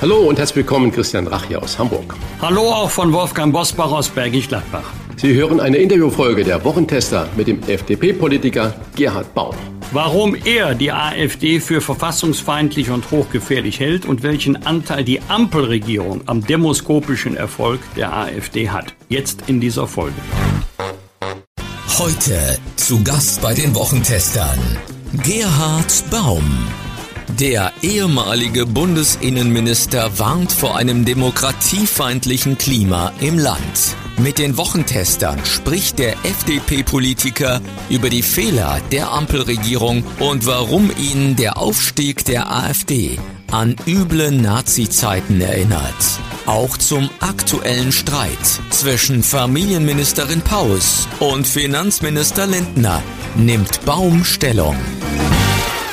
Hallo und herzlich willkommen, Christian Rach hier aus Hamburg. Hallo auch von Wolfgang Bosbach aus Bergisch Gladbach. Sie hören eine Interviewfolge der Wochentester mit dem FDP-Politiker Gerhard Baum. Warum er die AfD für verfassungsfeindlich und hochgefährlich hält und welchen Anteil die Ampelregierung am demoskopischen Erfolg der AfD hat. Jetzt in dieser Folge. Heute zu Gast bei den Wochentestern Gerhard Baum. Der ehemalige Bundesinnenminister warnt vor einem demokratiefeindlichen Klima im Land. Mit den Wochentestern spricht der FDP-Politiker über die Fehler der Ampelregierung und warum ihn der Aufstieg der AfD an üble Nazi-Zeiten erinnert. Auch zum aktuellen Streit zwischen Familienministerin Paus und Finanzminister Lindner nimmt Baum Stellung.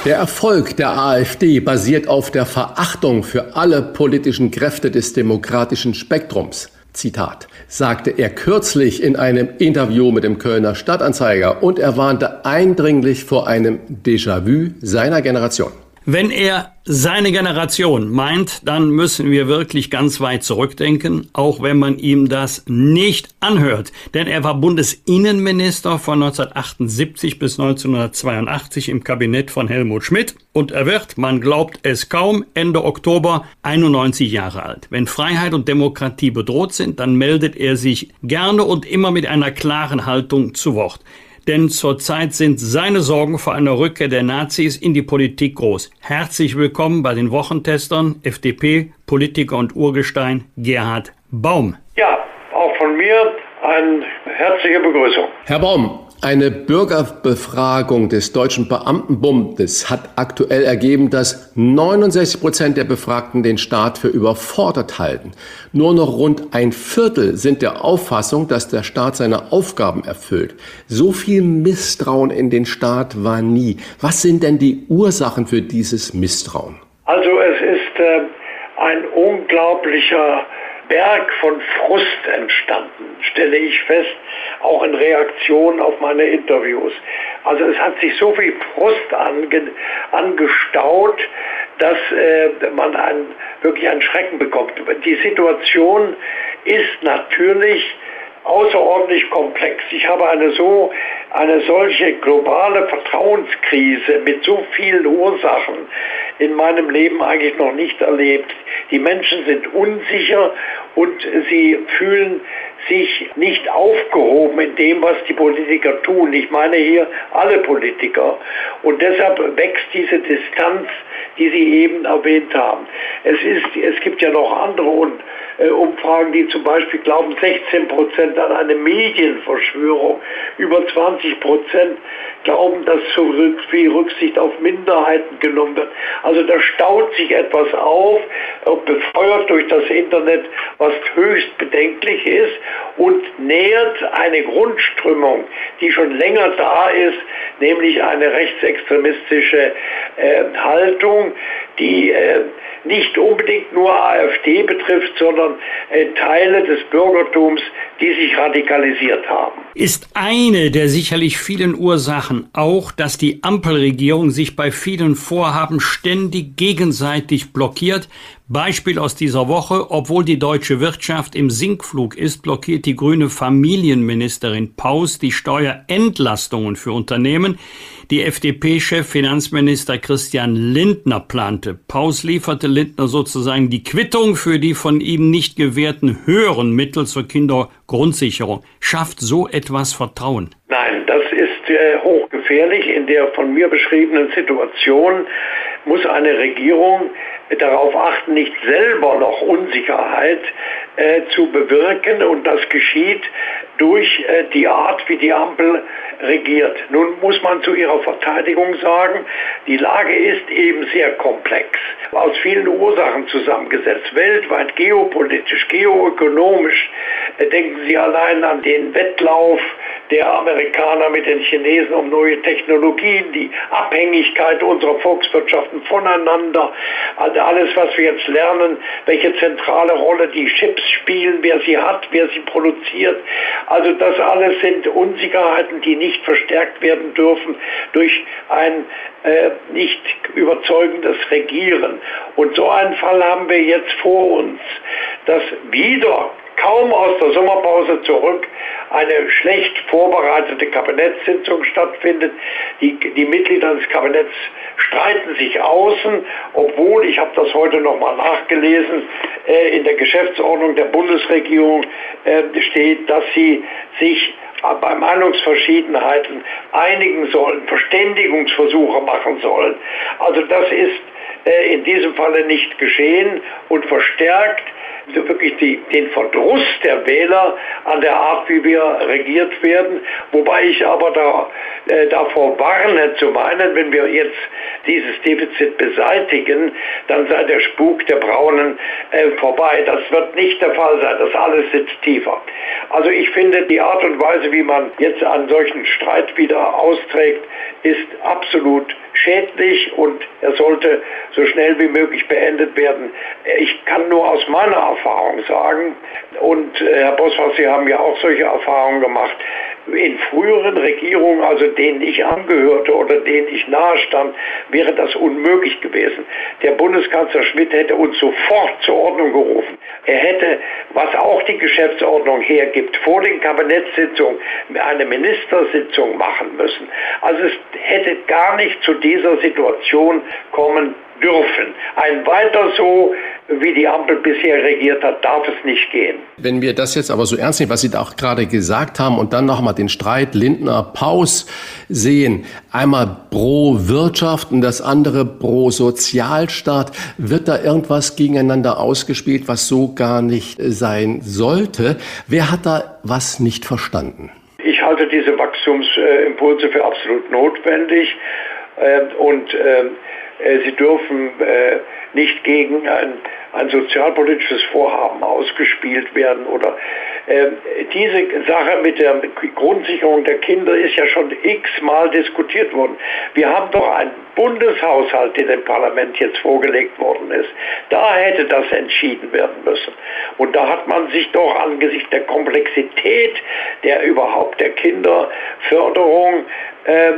Der Erfolg der AfD basiert auf der Verachtung für alle politischen Kräfte des demokratischen Spektrums. Zitat, sagte er kürzlich in einem Interview mit dem Kölner Stadtanzeiger und er warnte eindringlich vor einem Déjà-vu seiner Generation. Wenn er seine Generation meint, dann müssen wir wirklich ganz weit zurückdenken, auch wenn man ihm das nicht anhört. Denn er war Bundesinnenminister von 1978 bis 1982 im Kabinett von Helmut Schmidt und er wird, man glaubt es kaum, Ende Oktober 91 Jahre alt. Wenn Freiheit und Demokratie bedroht sind, dann meldet er sich gerne und immer mit einer klaren Haltung zu Wort denn zurzeit sind seine Sorgen vor einer Rückkehr der Nazis in die Politik groß. Herzlich willkommen bei den Wochentestern, FDP, Politiker und Urgestein Gerhard Baum. Ja, auch von mir eine herzliche Begrüßung. Herr Baum, eine Bürgerbefragung des Deutschen Beamtenbundes hat aktuell ergeben, dass 69 Prozent der Befragten den Staat für überfordert halten. Nur noch rund ein Viertel sind der Auffassung, dass der Staat seine Aufgaben erfüllt. So viel Misstrauen in den Staat war nie. Was sind denn die Ursachen für dieses Misstrauen? Also es ist äh, ein unglaublicher Berg von Frust entstanden, stelle ich fest, auch in Reaktion auf meine Interviews. Also es hat sich so viel Frust ange, angestaut, dass äh, man ein, wirklich einen Schrecken bekommt. Die Situation ist natürlich außerordentlich komplex. Ich habe eine so eine solche globale Vertrauenskrise mit so vielen Ursachen in meinem Leben eigentlich noch nicht erlebt. Die Menschen sind unsicher und sie fühlen sich nicht aufgehoben in dem, was die Politiker tun. Ich meine hier alle Politiker. Und deshalb wächst diese Distanz, die Sie eben erwähnt haben. Es, ist, es gibt ja noch andere und Umfragen, die zum Beispiel glauben 16 Prozent an eine Medienverschwörung, über 20 Prozent glauben, dass zu viel Rücksicht auf Minderheiten genommen wird. Also da staut sich etwas auf, befeuert durch das Internet, was höchst bedenklich ist und nähert eine Grundströmung, die schon länger da ist, nämlich eine rechtsextremistische äh, Haltung, die äh, nicht unbedingt nur AfD betrifft, sondern äh, Teile des Bürgertums, die sich radikalisiert haben. Ist eine der sicherlich vielen Ursachen auch, dass die Ampelregierung sich bei vielen Vorhaben ständig gegenseitig blockiert, Beispiel aus dieser Woche, obwohl die deutsche Wirtschaft im Sinkflug ist, blockiert die grüne Familienministerin Paus die Steuerentlastungen für Unternehmen, die FDP-Chef Finanzminister Christian Lindner plante. Paus lieferte Lindner sozusagen die Quittung für die von ihm nicht gewährten höheren Mittel zur Kindergrundsicherung. Schafft so etwas Vertrauen? Nein, das ist äh, hochgefährlich. In der von mir beschriebenen Situation muss eine Regierung darauf achten, nicht selber noch Unsicherheit äh, zu bewirken und das geschieht durch äh, die Art, wie die Ampel regiert. Nun muss man zu ihrer Verteidigung sagen, die Lage ist eben sehr komplex, aus vielen Ursachen zusammengesetzt, weltweit, geopolitisch, geoökonomisch, Denken Sie allein an den Wettlauf der Amerikaner mit den Chinesen um neue Technologien, die Abhängigkeit unserer Volkswirtschaften voneinander, also alles, was wir jetzt lernen, welche zentrale Rolle die Chips spielen, wer sie hat, wer sie produziert. Also das alles sind Unsicherheiten, die nicht verstärkt werden dürfen durch ein äh, nicht überzeugendes Regieren. Und so einen Fall haben wir jetzt vor uns, dass wieder kaum aus der Sommerpause zurück eine schlecht vorbereitete Kabinettssitzung stattfindet. Die, die Mitglieder des Kabinetts streiten sich außen, obwohl, ich habe das heute nochmal nachgelesen, äh, in der Geschäftsordnung der Bundesregierung äh, steht, dass sie sich bei Meinungsverschiedenheiten einigen sollen, Verständigungsversuche machen sollen. Also das ist äh, in diesem Falle nicht geschehen und verstärkt wirklich die, den Verdruss der Wähler an der Art, wie wir regiert werden. Wobei ich aber da, äh, davor warne zu meinen, wenn wir jetzt dieses Defizit beseitigen, dann sei der Spuk der Braunen äh, vorbei. Das wird nicht der Fall sein. Das alles sitzt tiefer. Also ich finde, die Art und Weise, wie man jetzt einen solchen Streit wieder austrägt, ist absolut schädlich und er sollte so schnell wie möglich beendet werden. Ich kann nur aus meiner Erfahrung sagen, und äh, Herr Boswart, Sie haben ja auch solche Erfahrungen gemacht, in früheren Regierungen, also denen ich angehörte oder denen ich nahestand, wäre das unmöglich gewesen. Der Bundeskanzler Schmidt hätte uns sofort zur Ordnung gerufen. Er hätte, was auch die Geschäftsordnung hergibt, vor den Kabinettssitzungen eine Ministersitzung machen müssen. Also es hätte gar nicht zu dieser Situation kommen dürfen. Ein weiter so, wie die Ampel bisher regiert hat, darf es nicht gehen. Wenn wir das jetzt aber so ernst nehmen, was Sie da auch gerade gesagt haben und dann nochmal den Streit Lindner-Paus sehen, einmal pro Wirtschaft und das andere pro Sozialstaat, wird da irgendwas gegeneinander ausgespielt, was so gar nicht sein sollte? Wer hat da was nicht verstanden? Ich halte diese Wachstumsimpulse für absolut notwendig ähm, und ähm, äh, sie dürfen äh, nicht gegen ein, ein sozialpolitisches Vorhaben ausgespielt werden oder äh, diese Sache mit der Grundsicherung der Kinder ist ja schon x-mal diskutiert worden. Wir haben doch einen Bundeshaushalt, der dem Parlament jetzt vorgelegt worden ist. Da hätte das entschieden werden müssen. Und da hat man sich doch angesichts der Komplexität der überhaupt der Kinderförderung äh,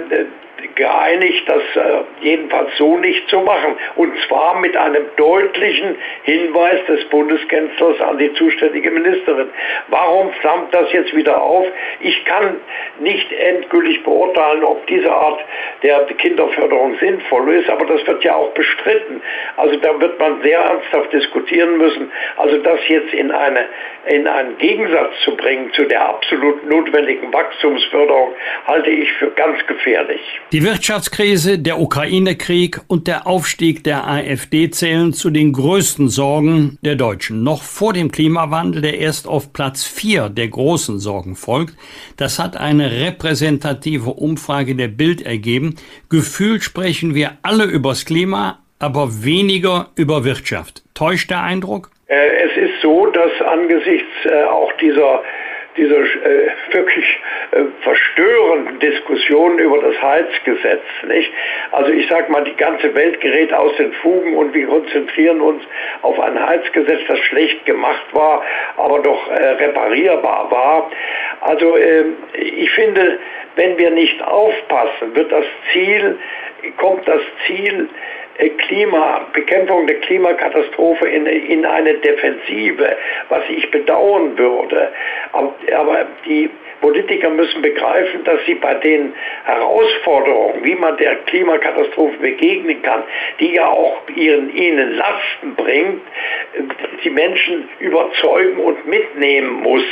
geeinigt, das äh, jedenfalls so nicht zu machen. Und zwar mit einem deutlichen Hinweis des Bundeskanzlers an die zuständige Ministerin. Warum flammt das jetzt wieder auf? Ich kann nicht endgültig beurteilen, ob diese Art der Kinderförderung sinnvoll ist, aber das wird ja auch bestritten. Also da wird man sehr ernsthaft diskutieren müssen. Also das jetzt in, eine, in einen Gegensatz zu bringen zu der absolut notwendigen Wachstumsförderung, halte ich für ganz gefährlich. Die Wirtschaftskrise, der Ukraine-Krieg und der Aufstieg der AfD zählen zu den größten Sorgen der Deutschen. Noch vor dem Klimawandel, der erst auf Platz 4 der großen Sorgen folgt, das hat eine repräsentative Umfrage der Bild ergeben. Gefühlt sprechen wir alle übers Klima, aber weniger über Wirtschaft. Täuscht der Eindruck? Äh, es ist so, dass angesichts äh, auch dieser dieser äh, wirklich äh, verstörenden Diskussionen über das Heizgesetz. Nicht? Also ich sage mal, die ganze Welt gerät aus den Fugen und wir konzentrieren uns auf ein Heizgesetz, das schlecht gemacht war, aber doch äh, reparierbar war. Also äh, ich finde, wenn wir nicht aufpassen, wird das Ziel, kommt das Ziel Klima, Bekämpfung der Klimakatastrophe in, in eine Defensive, was ich bedauern würde. Aber, aber die Politiker müssen begreifen, dass sie bei den Herausforderungen, wie man der Klimakatastrophe begegnen kann, die ja auch ihren, ihnen Lasten bringt, die Menschen überzeugen und mitnehmen muss.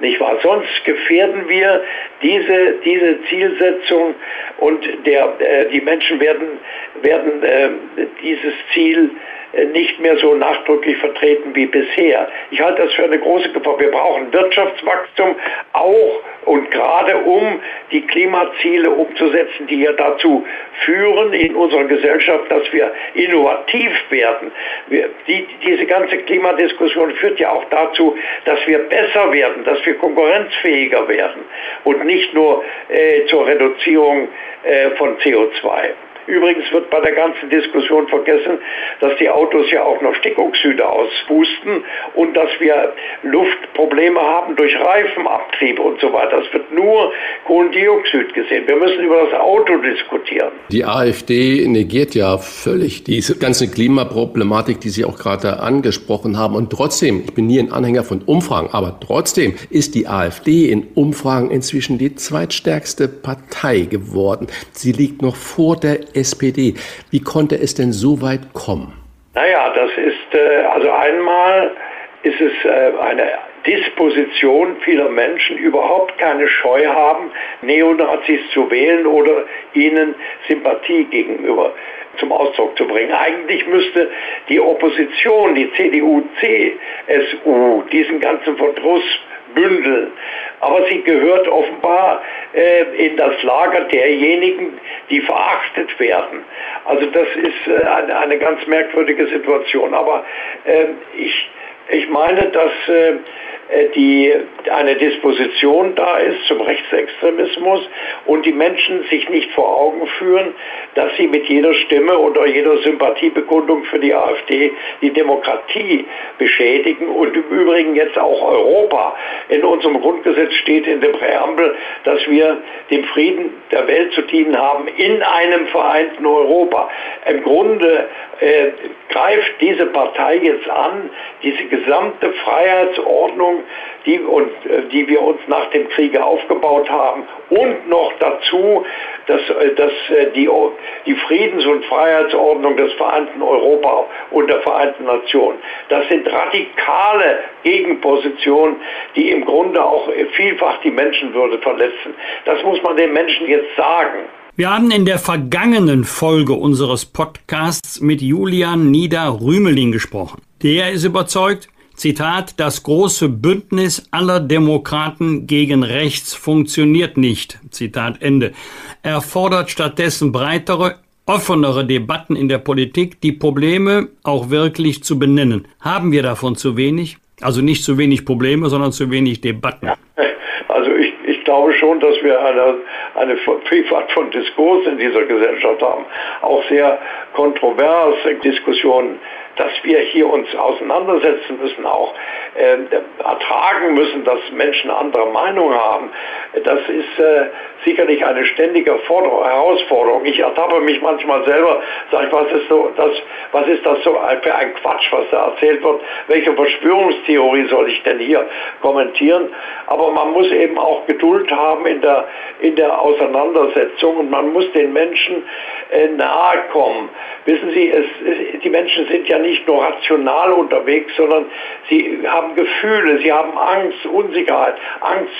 Nicht wahr? Sonst gefährden wir diese, diese Zielsetzung und der, äh, die Menschen werden, werden äh, dieses Ziel nicht mehr so nachdrücklich vertreten wie bisher. Ich halte das für eine große Gefahr. Wir brauchen Wirtschaftswachstum auch und gerade um die Klimaziele umzusetzen, die ja dazu führen in unserer Gesellschaft, dass wir innovativ werden. Wir, die, diese ganze Klimadiskussion führt ja auch dazu, dass wir besser werden, dass wir konkurrenzfähiger werden und nicht nur äh, zur Reduzierung äh, von CO2. Übrigens wird bei der ganzen Diskussion vergessen, dass die Autos ja auch noch Stickoxide auspusten und dass wir Luftprobleme haben durch Reifenabtrieb und so weiter. Es wird nur Kohlendioxid gesehen. Wir müssen über das Auto diskutieren. Die AfD negiert ja völlig diese ganze Klimaproblematik, die Sie auch gerade angesprochen haben. Und trotzdem, ich bin nie ein Anhänger von Umfragen, aber trotzdem ist die AfD in Umfragen inzwischen die zweitstärkste Partei geworden. Sie liegt noch vor der SPD. Wie konnte es denn so weit kommen? Naja, das ist, äh, also einmal ist es äh, eine Disposition vieler Menschen, überhaupt keine Scheu haben, Neonazis zu wählen oder ihnen Sympathie gegenüber zum Ausdruck zu bringen. Eigentlich müsste die Opposition, die CDU, CSU, diesen ganzen Verdruss bündeln. Aber sie gehört offenbar äh, in das Lager derjenigen, die verachtet werden. Also das ist äh, eine, eine, ganz merkwürdige Situation. Aber äh, ich, ich meine, dass äh, die eine Disposition da ist zum Rechtsextremismus und die Menschen sich nicht vor Augen führen, dass sie mit jeder Stimme oder jeder Sympathiebekundung für die AfD die Demokratie beschädigen und im Übrigen jetzt auch Europa. In unserem Grundgesetz steht in der Präambel, dass wir dem Frieden der Welt zu dienen haben in einem vereinten Europa. Im Grunde äh, greift diese Partei jetzt an, diese gesamte Freiheitsordnung, die, und, äh, die wir uns nach dem Kriege aufgebaut haben, und noch dazu, dass, äh, dass äh, die, die Friedens- und Freiheitsordnung des vereinten Europa und der Vereinten Nationen. Das sind radikale Gegenpositionen, die im Grunde auch vielfach die Menschenwürde verletzen. Das muss man den Menschen jetzt sagen. Wir haben in der vergangenen Folge unseres Podcasts mit Julian Nieder-Rümeling gesprochen. Der ist überzeugt, Zitat, das große Bündnis aller Demokraten gegen rechts funktioniert nicht. Zitat Ende. Er fordert stattdessen breitere, offenere Debatten in der Politik, die Probleme auch wirklich zu benennen. Haben wir davon zu wenig? Also nicht zu wenig Probleme, sondern zu wenig Debatten. Also ich, ich glaube schon, dass wir eine, eine Vielfalt von Diskurs in dieser Gesellschaft haben. Auch sehr kontroverse Diskussionen dass wir hier uns auseinandersetzen müssen, auch äh, ertragen müssen, dass Menschen andere Meinung haben. Das ist äh, sicherlich eine ständige Forder Herausforderung. Ich ertappe mich manchmal selber, sage ich, was ist, so, das, was ist das so für ein Quatsch, was da erzählt wird? Welche Verschwörungstheorie soll ich denn hier kommentieren? Aber man muss eben auch Geduld haben in der, in der Auseinandersetzung und man muss den Menschen äh, nahe kommen. Wissen Sie, es, die Menschen sind ja nicht nur rational unterwegs, sondern sie haben Gefühle, sie haben Angst, Unsicherheit, Angst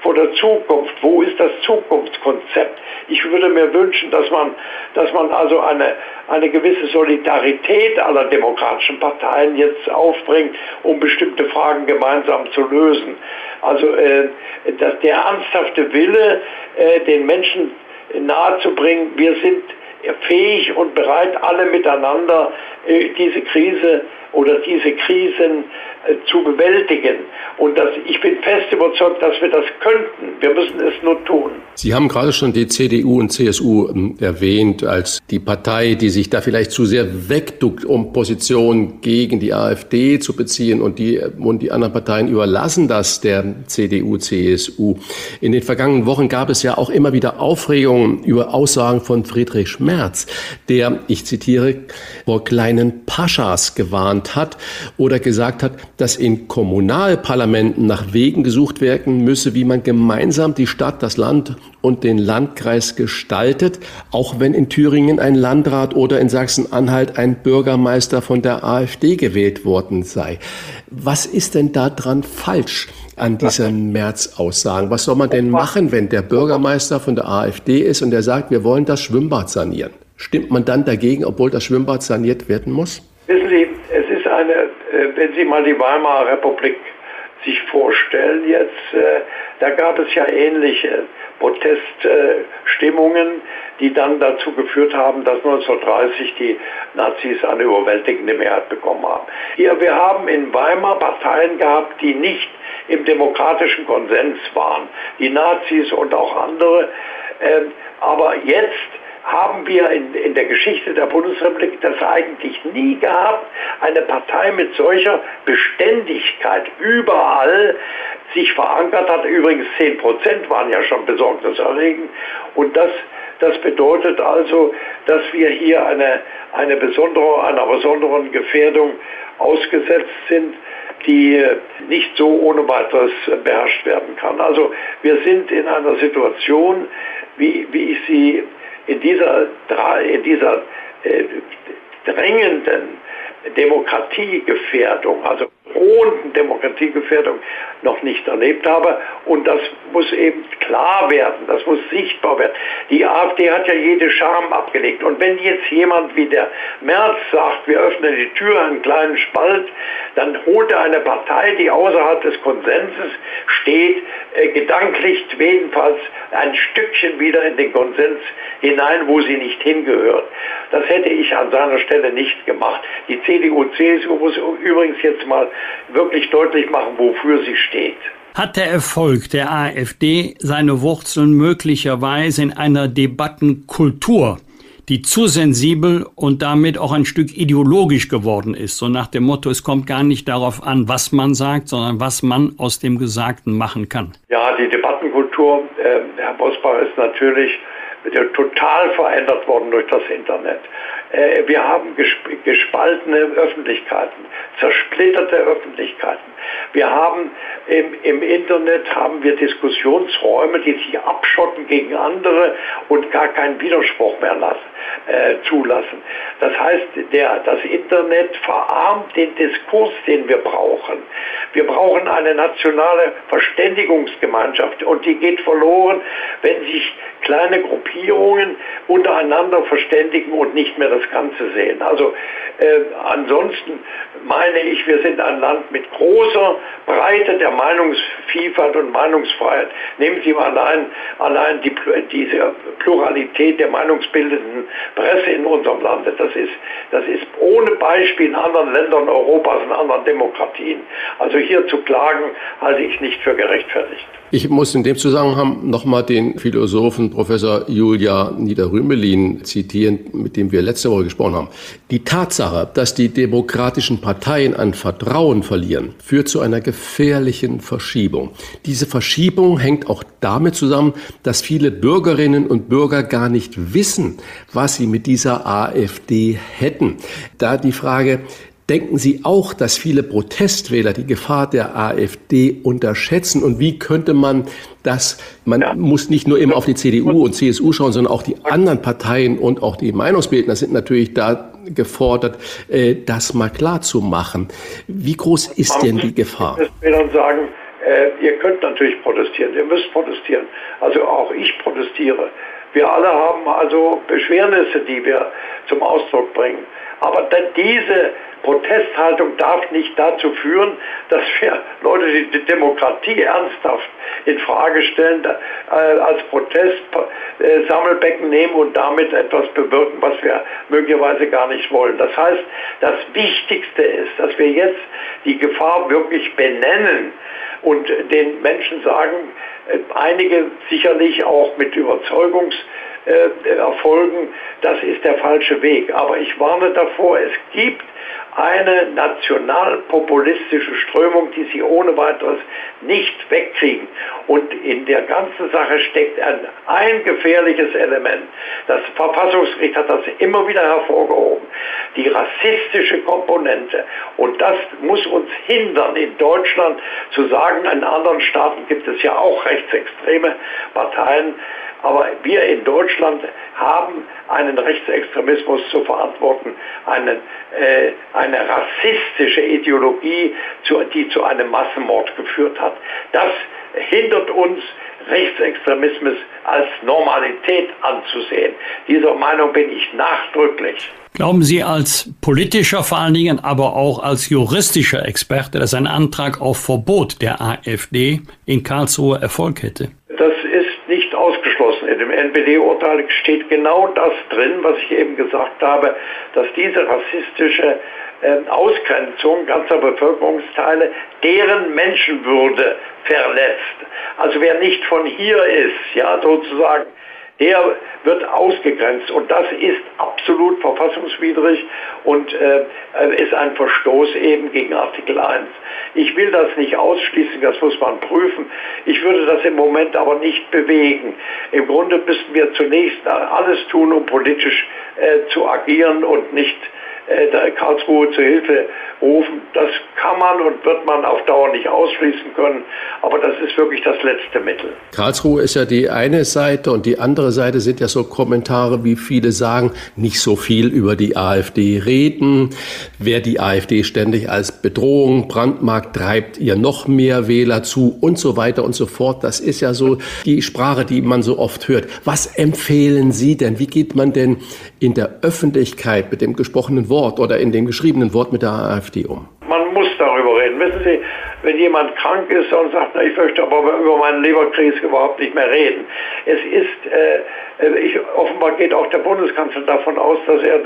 vor der Zukunft. Wo ist das Zukunftskonzept? Ich würde mir wünschen, dass man, dass man also eine, eine gewisse Solidarität aller demokratischen Parteien jetzt aufbringt, um bestimmte Fragen gemeinsam zu lösen. Also äh, dass der ernsthafte Wille, äh, den Menschen nahezubringen, wir sind fähig und bereit, alle miteinander äh, diese Krise oder diese Krisen äh, zu bewältigen. Und das, ich bin fest überzeugt, dass wir das könnten. Wir müssen es nur tun. Sie haben gerade schon die CDU und CSU ähm, erwähnt als die Partei, die sich da vielleicht zu sehr wegduckt, um Positionen gegen die AfD zu beziehen und die, und die anderen Parteien überlassen das der CDU, CSU. In den vergangenen Wochen gab es ja auch immer wieder Aufregungen über Aussagen von Friedrich Schmerz, der, ich zitiere, vor kleinen Paschas gewarnt hat oder gesagt hat, dass in Kommunalparlamenten nach Wegen gesucht werden müsse, wie man gemeinsam die Stadt, das Land und den Landkreis gestaltet, auch wenn in Thüringen ein Landrat oder in Sachsen-Anhalt ein Bürgermeister von der AfD gewählt worden sei. Was ist denn da dran falsch? an diesen März-Aussagen. Was soll man denn machen, wenn der Bürgermeister von der AfD ist und der sagt, wir wollen das Schwimmbad sanieren? Stimmt man dann dagegen, obwohl das Schwimmbad saniert werden muss? Wissen Sie, es ist eine, äh, wenn Sie mal die Weimarer Republik sich vorstellen jetzt, äh, da gab es ja ähnliche Proteststimmungen, die dann dazu geführt haben, dass 1930 die Nazis eine überwältigende Mehrheit bekommen haben. Hier, wir haben in Weimar Parteien gehabt, die nicht im demokratischen Konsens waren, die Nazis und auch andere. Ähm, aber jetzt haben wir in, in der Geschichte der Bundesrepublik das eigentlich nie gehabt. Eine Partei mit solcher Beständigkeit überall sich verankert hat. Übrigens 10 Prozent waren ja schon besorgniserregend. Und das, das bedeutet also, dass wir hier eine, eine besondere, einer besonderen Gefährdung ausgesetzt sind die nicht so ohne weiteres beherrscht werden kann. Also wir sind in einer Situation, wie, wie ich sie in dieser, in dieser äh, drängenden Demokratiegefährdung, also drohenden Demokratiegefährdung noch nicht erlebt habe. Und das muss eben klar werden, das muss sichtbar werden. Die AfD hat ja jede Scham abgelegt. Und wenn jetzt jemand wie der Merz sagt, wir öffnen die Tür einen kleinen Spalt, dann holt er eine Partei, die außerhalb des Konsenses steht, äh, gedanklich jedenfalls ein Stückchen wieder in den Konsens hinein, wo sie nicht hingehört. Das hätte ich an seiner Stelle nicht gemacht. Die CDU, CSU muss übrigens jetzt mal wirklich deutlich machen, wofür sie steht. Hat der Erfolg der AfD seine Wurzeln möglicherweise in einer Debattenkultur, die zu sensibel und damit auch ein Stück ideologisch geworden ist, so nach dem Motto, es kommt gar nicht darauf an, was man sagt, sondern was man aus dem Gesagten machen kann? Ja, die Debattenkultur, äh, Herr Bosbach, ist natürlich total verändert worden durch das Internet. Äh, wir haben gespaltene Öffentlichkeiten, zersplitterte Öffentlichkeiten. Wir haben im, im, Internet haben wir Diskussionsräume, die sich abschotten gegen andere und gar keinen Widerspruch mehr lassen, äh, zulassen. Das heißt, der, das Internet verarmt den Diskurs, den wir brauchen. Wir brauchen eine nationale Verständigungsgemeinschaft und die geht verloren, wenn sich kleine Gruppierungen untereinander verständigen und nicht mehr das Ganze sehen. Also äh, ansonsten meine ich, wir sind ein Land mit großer Breite der Meinungsvielfalt und Meinungsfreiheit. Nehmen Sie mal allein, allein die, diese Pluralität der meinungsbildenden Presse in unserem Lande. Das ist, das ist ohne Beispiel in anderen Ländern Europas, in anderen Demokratien. Also hier zu klagen, halte ich nicht für gerechtfertigt. Ich muss in dem Zusammenhang nochmal den Philosophen Professor Julia Niederrümelin zitieren, mit dem wir letzte Woche gesprochen haben. Die Tatsache, dass die demokratischen Parteien an Vertrauen verlieren, führt zu einer gefährlichen Verschiebung. Diese Verschiebung hängt auch damit zusammen, dass viele Bürgerinnen und Bürger gar nicht wissen, was sie mit dieser AfD hätten. Da die Frage, Denken Sie auch, dass viele Protestwähler die Gefahr der AfD unterschätzen? Und wie könnte man das, man ja. muss nicht nur immer auf die CDU und CSU schauen, sondern auch die anderen Parteien und auch die Meinungsbildner sind natürlich da gefordert, äh, das mal klar zu machen. Wie groß ist denn die Gefahr? Dann sagen, äh, ihr könnt natürlich protestieren, ihr müsst protestieren. Also auch ich protestiere. Wir alle haben also Beschwernisse, die wir zum Ausdruck bringen. Aber diese Protesthaltung darf nicht dazu führen, dass wir Leute, die die Demokratie ernsthaft in Frage stellen, äh, als Protestsammelbecken nehmen und damit etwas bewirken, was wir möglicherweise gar nicht wollen. Das heißt, das Wichtigste ist, dass wir jetzt die Gefahr wirklich benennen und den Menschen sagen, äh, einige sicherlich auch mit Überzeugungs erfolgen, das ist der falsche Weg. Aber ich warne davor, es gibt eine nationalpopulistische Strömung, die sie ohne weiteres nicht wegkriegen. Und in der ganzen Sache steckt ein, ein gefährliches Element. Das Verfassungsgericht hat das immer wieder hervorgehoben. Die rassistische Komponente. Und das muss uns hindern, in Deutschland zu sagen, in anderen Staaten gibt es ja auch rechtsextreme Parteien, aber wir in Deutschland haben einen Rechtsextremismus zu verantworten, einen, äh, eine rassistische Ideologie, die zu einem Massenmord geführt hat. Das hindert uns, Rechtsextremismus als Normalität anzusehen. Dieser Meinung bin ich nachdrücklich. Glauben Sie als politischer, vor allen Dingen aber auch als juristischer Experte, dass ein Antrag auf Verbot der AfD in Karlsruhe Erfolg hätte? Das ist nicht ausgeschlossen. In dem NPD-Urteil steht genau das drin, was ich eben gesagt habe, dass diese rassistische äh, Ausgrenzung ganzer Bevölkerungsteile deren Menschenwürde verletzt. Also wer nicht von hier ist, ja sozusagen, der wird ausgegrenzt und das ist absolut verfassungswidrig und äh, ist ein Verstoß eben gegen Artikel 1. Ich will das nicht ausschließen, das muss man prüfen. Ich würde das im Moment aber nicht bewegen. Im Grunde müssten wir zunächst alles tun, um politisch äh, zu agieren und nicht äh, Karlsruhe zu Hilfe rufen. Das kann man und wird man auf Dauer nicht ausschließen können, aber das ist wirklich das letzte Mittel. Karlsruhe ist ja die eine Seite und die andere Seite sind ja so Kommentare, wie viele sagen, nicht so viel über die AfD reden. Wer die AfD ständig als Bedrohung brandmarkt, treibt ihr noch mehr Wähler zu und so weiter und so fort. Das ist ja so die Sprache, die man so oft hört. Was empfehlen Sie denn? Wie geht man denn in der Öffentlichkeit mit dem gesprochenen Wort oder in dem geschriebenen Wort mit der AfD um? Man muss darüber reden. Wissen Sie, wenn jemand krank ist und sagt, na, ich möchte aber über meinen Leberkrebs überhaupt nicht mehr reden. Es ist, äh, äh, ich, offenbar geht auch der Bundeskanzler davon aus, dass er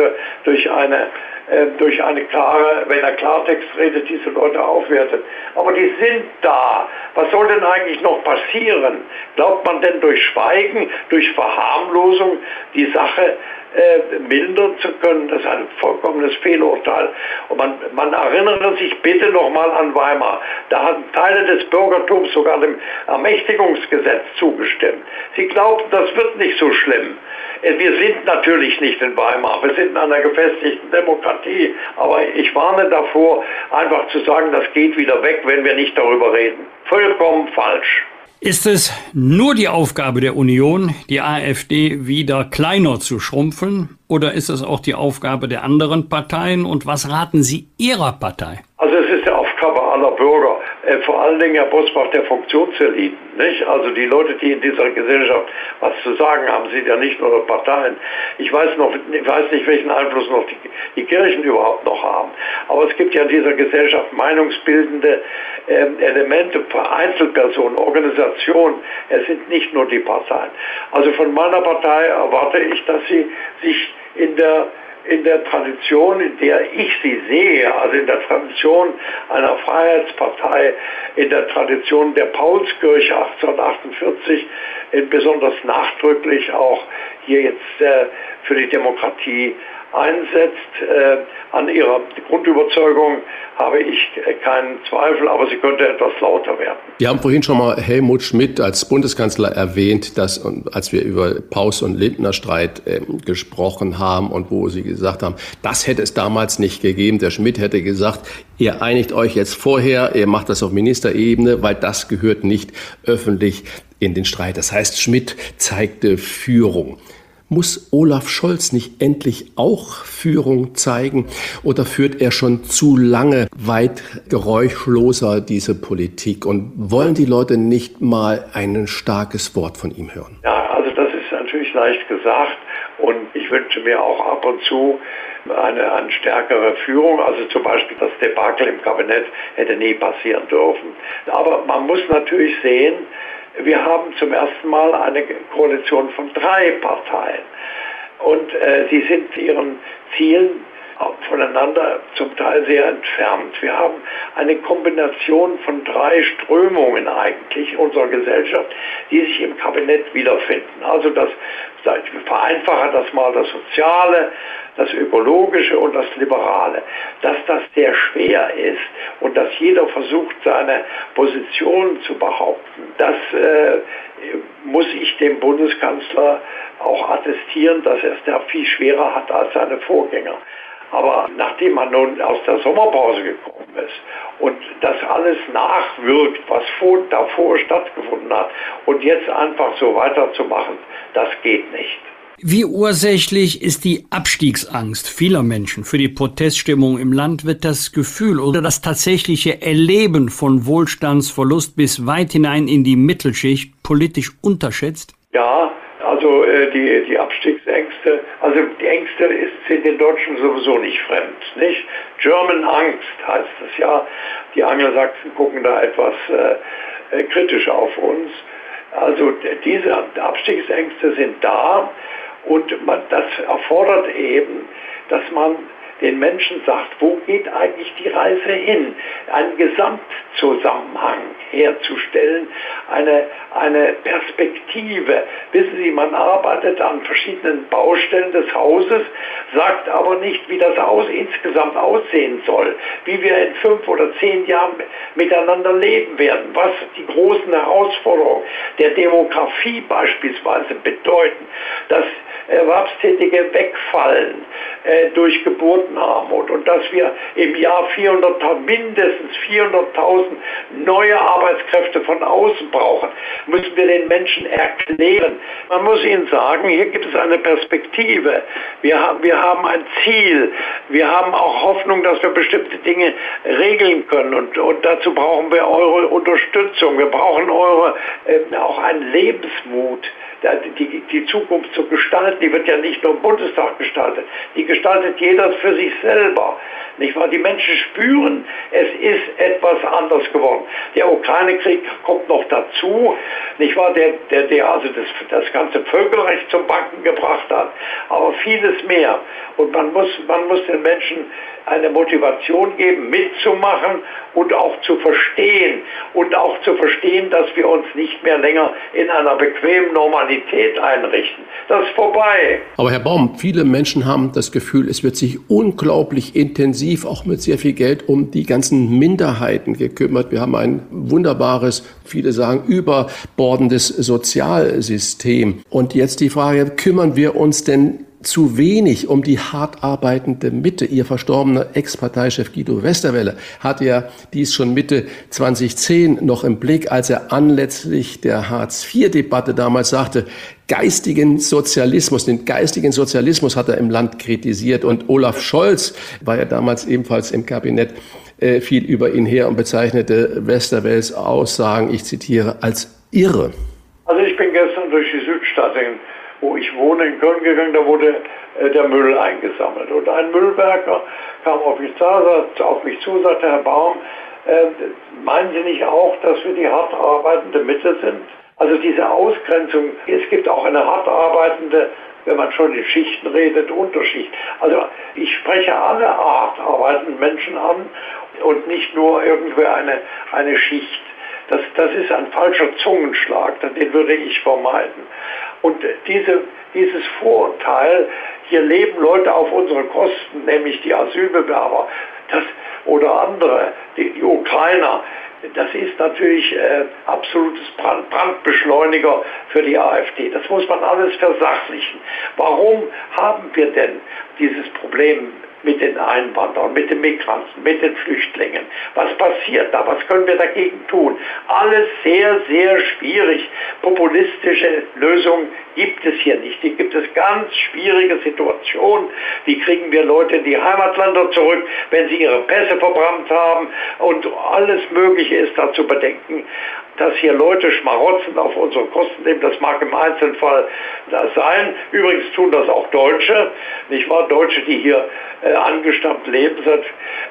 durch eine, äh, durch eine klare, wenn er Klartext redet, diese Leute aufwertet. Aber die sind da. Was soll denn eigentlich noch passieren? Glaubt man denn durch Schweigen, durch Verharmlosung die Sache äh, mildern zu können, das ist ein vollkommenes Fehlurteil. Und man, man erinnere sich bitte nochmal an Weimar. Da hatten Teile des Bürgertums sogar dem Ermächtigungsgesetz zugestimmt. Sie glaubten, das wird nicht so schlimm. Äh, wir sind natürlich nicht in Weimar, wir sind in einer gefestigten Demokratie, aber ich warne davor, einfach zu sagen, das geht wieder weg, wenn wir nicht darüber reden. Vollkommen falsch. Ist es nur die Aufgabe der Union, die AfD wieder kleiner zu schrumpfen, oder ist es auch die Aufgabe der anderen Parteien? Und was raten Sie Ihrer Partei? Also es ist die Aufgabe aller Bürger, äh, vor allen Dingen, Herr Bosbach, der Funktionseliten. Nicht? Also die Leute, die in dieser Gesellschaft was zu sagen haben, sind ja nicht nur Parteien. Ich weiß, noch, ich weiß nicht, welchen Einfluss noch die, die Kirchen überhaupt noch haben. Aber es gibt ja in dieser Gesellschaft meinungsbildende äh, Elemente, Einzelpersonen, Organisationen. Es sind nicht nur die Parteien. Also von meiner Partei erwarte ich, dass sie sich in der in der Tradition, in der ich sie sehe, also in der Tradition einer Freiheitspartei, in der Tradition der Paulskirche 1848, besonders nachdrücklich auch hier jetzt äh, für die Demokratie einsetzt. Äh, an ihrer Grundüberzeugung habe ich keinen Zweifel, aber sie könnte etwas lauter werden. Wir haben vorhin schon mal Helmut Schmidt als Bundeskanzler erwähnt, dass, als wir über Paus- und Lindner-Streit äh, gesprochen haben und wo Sie gesagt haben, das hätte es damals nicht gegeben. Der Schmidt hätte gesagt, ihr einigt euch jetzt vorher, ihr macht das auf Ministerebene, weil das gehört nicht öffentlich in den Streit. Das heißt, Schmidt zeigte Führung. Muss Olaf Scholz nicht endlich auch Führung zeigen oder führt er schon zu lange weit geräuschloser diese Politik und wollen die Leute nicht mal ein starkes Wort von ihm hören? Ja, also das ist natürlich leicht gesagt und ich wünsche mir auch ab und zu eine, eine stärkere Führung. Also zum Beispiel das Debakel im Kabinett hätte nie passieren dürfen. Aber man muss natürlich sehen, wir haben zum ersten Mal eine Koalition von drei Parteien. Und äh, sie sind ihren Zielen voneinander zum Teil sehr entfernt. Wir haben eine Kombination von drei Strömungen eigentlich unserer Gesellschaft, die sich im Kabinett wiederfinden. Also das, ich vereinfache das mal, das Soziale, das Ökologische und das Liberale. Dass das sehr schwer ist und dass jeder versucht, seine Position zu behaupten, das äh, muss ich dem Bundeskanzler auch attestieren, dass er es da viel schwerer hat als seine Vorgänger. Aber nachdem man nun aus der Sommerpause gekommen ist und das alles nachwirkt, was vor, davor stattgefunden hat, und jetzt einfach so weiterzumachen, das geht nicht. Wie ursächlich ist die Abstiegsangst vieler Menschen für die Proteststimmung im Land? Wird das Gefühl oder das tatsächliche Erleben von Wohlstandsverlust bis weit hinein in die Mittelschicht politisch unterschätzt? Ja, also äh, die, die Abstiegsängste, also die Ängste ist, sind den Deutschen sowieso nicht fremd, nicht? German Angst heißt es ja. Die Angelsachsen gucken da etwas äh, äh kritisch auf uns. Also diese Abstiegsängste sind da und man, das erfordert eben, dass man den Menschen sagt, wo geht eigentlich die Reise hin? Einen Gesamtzusammenhang herzustellen, eine, eine Perspektive. Wissen Sie, man arbeitet an verschiedenen Baustellen des Hauses, sagt aber nicht, wie das Haus insgesamt aussehen soll, wie wir in fünf oder zehn Jahren miteinander leben werden, was die großen Herausforderungen der Demografie beispielsweise bedeuten, dass Erwerbstätige wegfallen äh, durch Geburtenarmut und dass wir im Jahr 400, mindestens 400.000 neue Arbeitskräfte von außen brauchen, müssen wir den Menschen erklären. Man muss ihnen sagen, hier gibt es eine Perspektive. Wir haben, wir haben ein Ziel. Wir haben auch Hoffnung, dass wir bestimmte Dinge regeln können und, und dazu brauchen wir eure Unterstützung. Wir brauchen eure, äh, auch einen Lebensmut die, die Zukunft zu gestalten, die wird ja nicht nur im Bundestag gestaltet, die gestaltet jeder für sich selber. Nicht wahr? Die Menschen spüren, es ist etwas anders geworden. Der Ukraine-Krieg kommt noch dazu, nicht wahr? Der, der, der also das, das ganze Völkerrecht zum Banken gebracht hat, aber vieles mehr. Und man muss, man muss den Menschen eine Motivation geben, mitzumachen und auch zu verstehen und auch zu verstehen, dass wir uns nicht mehr länger in einer bequemen Normalität einrichten. Das ist vorbei. Aber Herr Baum, viele Menschen haben das Gefühl, es wird sich unglaublich intensiv, auch mit sehr viel Geld, um die ganzen Minderheiten gekümmert. Wir haben ein wunderbares, viele sagen, überbordendes Sozialsystem. Und jetzt die Frage, kümmern wir uns denn zu wenig um die hart arbeitende Mitte. Ihr verstorbener Ex-Parteichef Guido Westerwelle hat ja dies schon Mitte 2010 noch im Blick, als er anlässlich der Hartz-IV-Debatte damals sagte, geistigen Sozialismus, den geistigen Sozialismus hat er im Land kritisiert und Olaf Scholz war ja damals ebenfalls im Kabinett äh, viel über ihn her und bezeichnete Westerwells Aussagen, ich zitiere, als irre. Also ich bin gestern durch die Südstadt in wo ich wohne, in Köln gegangen, da wurde äh, der Müll eingesammelt. Und ein Müllwerker kam auf mich, zu, auf mich zu, sagte, Herr Baum, äh, meinen Sie nicht auch, dass wir die hart arbeitende Mitte sind? Also diese Ausgrenzung, es gibt auch eine hart arbeitende, wenn man schon in Schichten redet, Unterschicht. Also ich spreche alle hart arbeitenden Menschen an und nicht nur irgendwie eine, eine Schicht. Das, das ist ein falscher Zungenschlag, den würde ich vermeiden. Und diese, dieses Vorurteil, hier leben Leute auf unsere Kosten, nämlich die Asylbewerber das, oder andere, die, die Ukrainer, das ist natürlich äh, absolutes Brand, Brandbeschleuniger für die AfD. Das muss man alles versachlichen. Warum haben wir denn dieses Problem mit den Einwanderern, mit den Migranten, mit den Flüchtlingen. Was passiert da? Was können wir dagegen tun? Alles sehr, sehr schwierig. Populistische Lösungen gibt es hier nicht. Hier gibt es ganz schwierige Situationen. Wie kriegen wir Leute in die Heimatländer zurück, wenn sie ihre Pässe verbrannt haben? Und alles Mögliche ist da zu bedenken dass hier Leute Schmarotzen auf unsere Kosten nehmen. Das mag im Einzelfall das sein. Übrigens tun das auch Deutsche, nicht wahr? Deutsche, die hier äh, angestammt leben.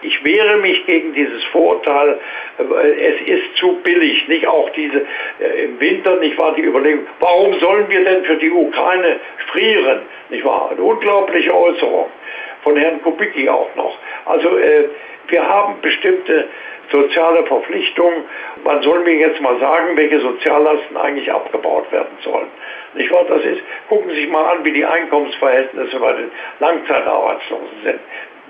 Ich wehre mich gegen dieses Vorurteil. Es ist zu billig. Nicht auch diese äh, im Winter, nicht wahr? Die Überlegung, warum sollen wir denn für die Ukraine frieren? Nicht wahr? Eine unglaubliche Äußerung von Herrn Kubicki auch noch. Also äh, wir haben bestimmte soziale Verpflichtungen. Man soll mir jetzt mal sagen, welche Soziallasten eigentlich abgebaut werden sollen. Nicht wahr? Das ist, gucken Sie sich mal an, wie die Einkommensverhältnisse bei den Langzeitarbeitslosen sind.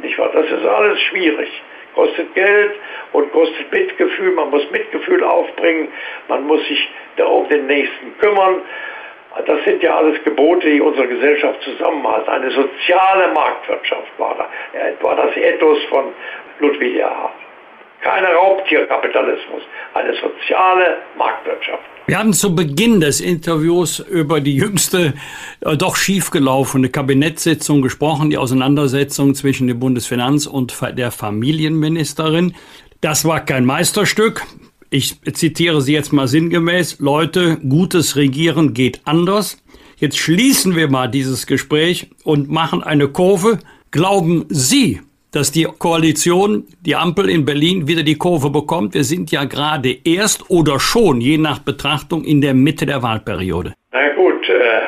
Nicht wahr? Das ist alles schwierig. Kostet Geld und kostet Mitgefühl. Man muss Mitgefühl aufbringen. Man muss sich da um den Nächsten kümmern. Das sind ja alles Gebote, die unsere Gesellschaft zusammenhalten. Eine soziale Marktwirtschaft war, da, war das Ethos von Ludwig Erhard. Kein Raubtierkapitalismus, eine soziale Marktwirtschaft. Wir haben zu Beginn des Interviews über die jüngste, äh, doch schiefgelaufene Kabinettssitzung gesprochen, die Auseinandersetzung zwischen dem Bundesfinanz- und der Familienministerin. Das war kein Meisterstück. Ich zitiere Sie jetzt mal sinngemäß. Leute, gutes Regieren geht anders. Jetzt schließen wir mal dieses Gespräch und machen eine Kurve. Glauben Sie, dass die Koalition, die Ampel in Berlin wieder die Kurve bekommt. Wir sind ja gerade erst oder schon, je nach Betrachtung, in der Mitte der Wahlperiode. Na gut, äh,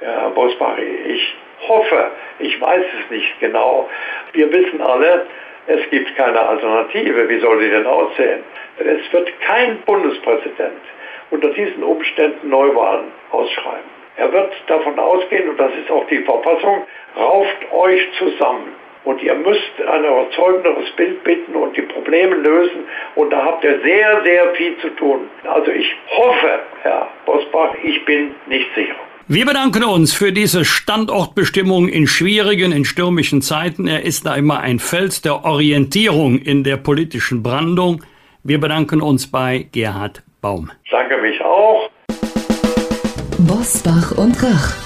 Herr Bosbach, ich hoffe, ich weiß es nicht genau. Wir wissen alle, es gibt keine Alternative. Wie soll sie denn aussehen? Es wird kein Bundespräsident unter diesen Umständen Neuwahlen ausschreiben. Er wird davon ausgehen, und das ist auch die Verfassung, rauft euch zusammen und ihr müsst ein überzeugenderes Bild bitten und die Probleme lösen. Und da habt ihr sehr, sehr viel zu tun. Also ich hoffe, Herr Bosbach, ich bin nicht sicher. Wir bedanken uns für diese Standortbestimmung in schwierigen, in stürmischen Zeiten. Er ist da immer ein Fels der Orientierung in der politischen Brandung. Wir bedanken uns bei Gerhard Baum. Danke mich auch. Bosbach und Rach.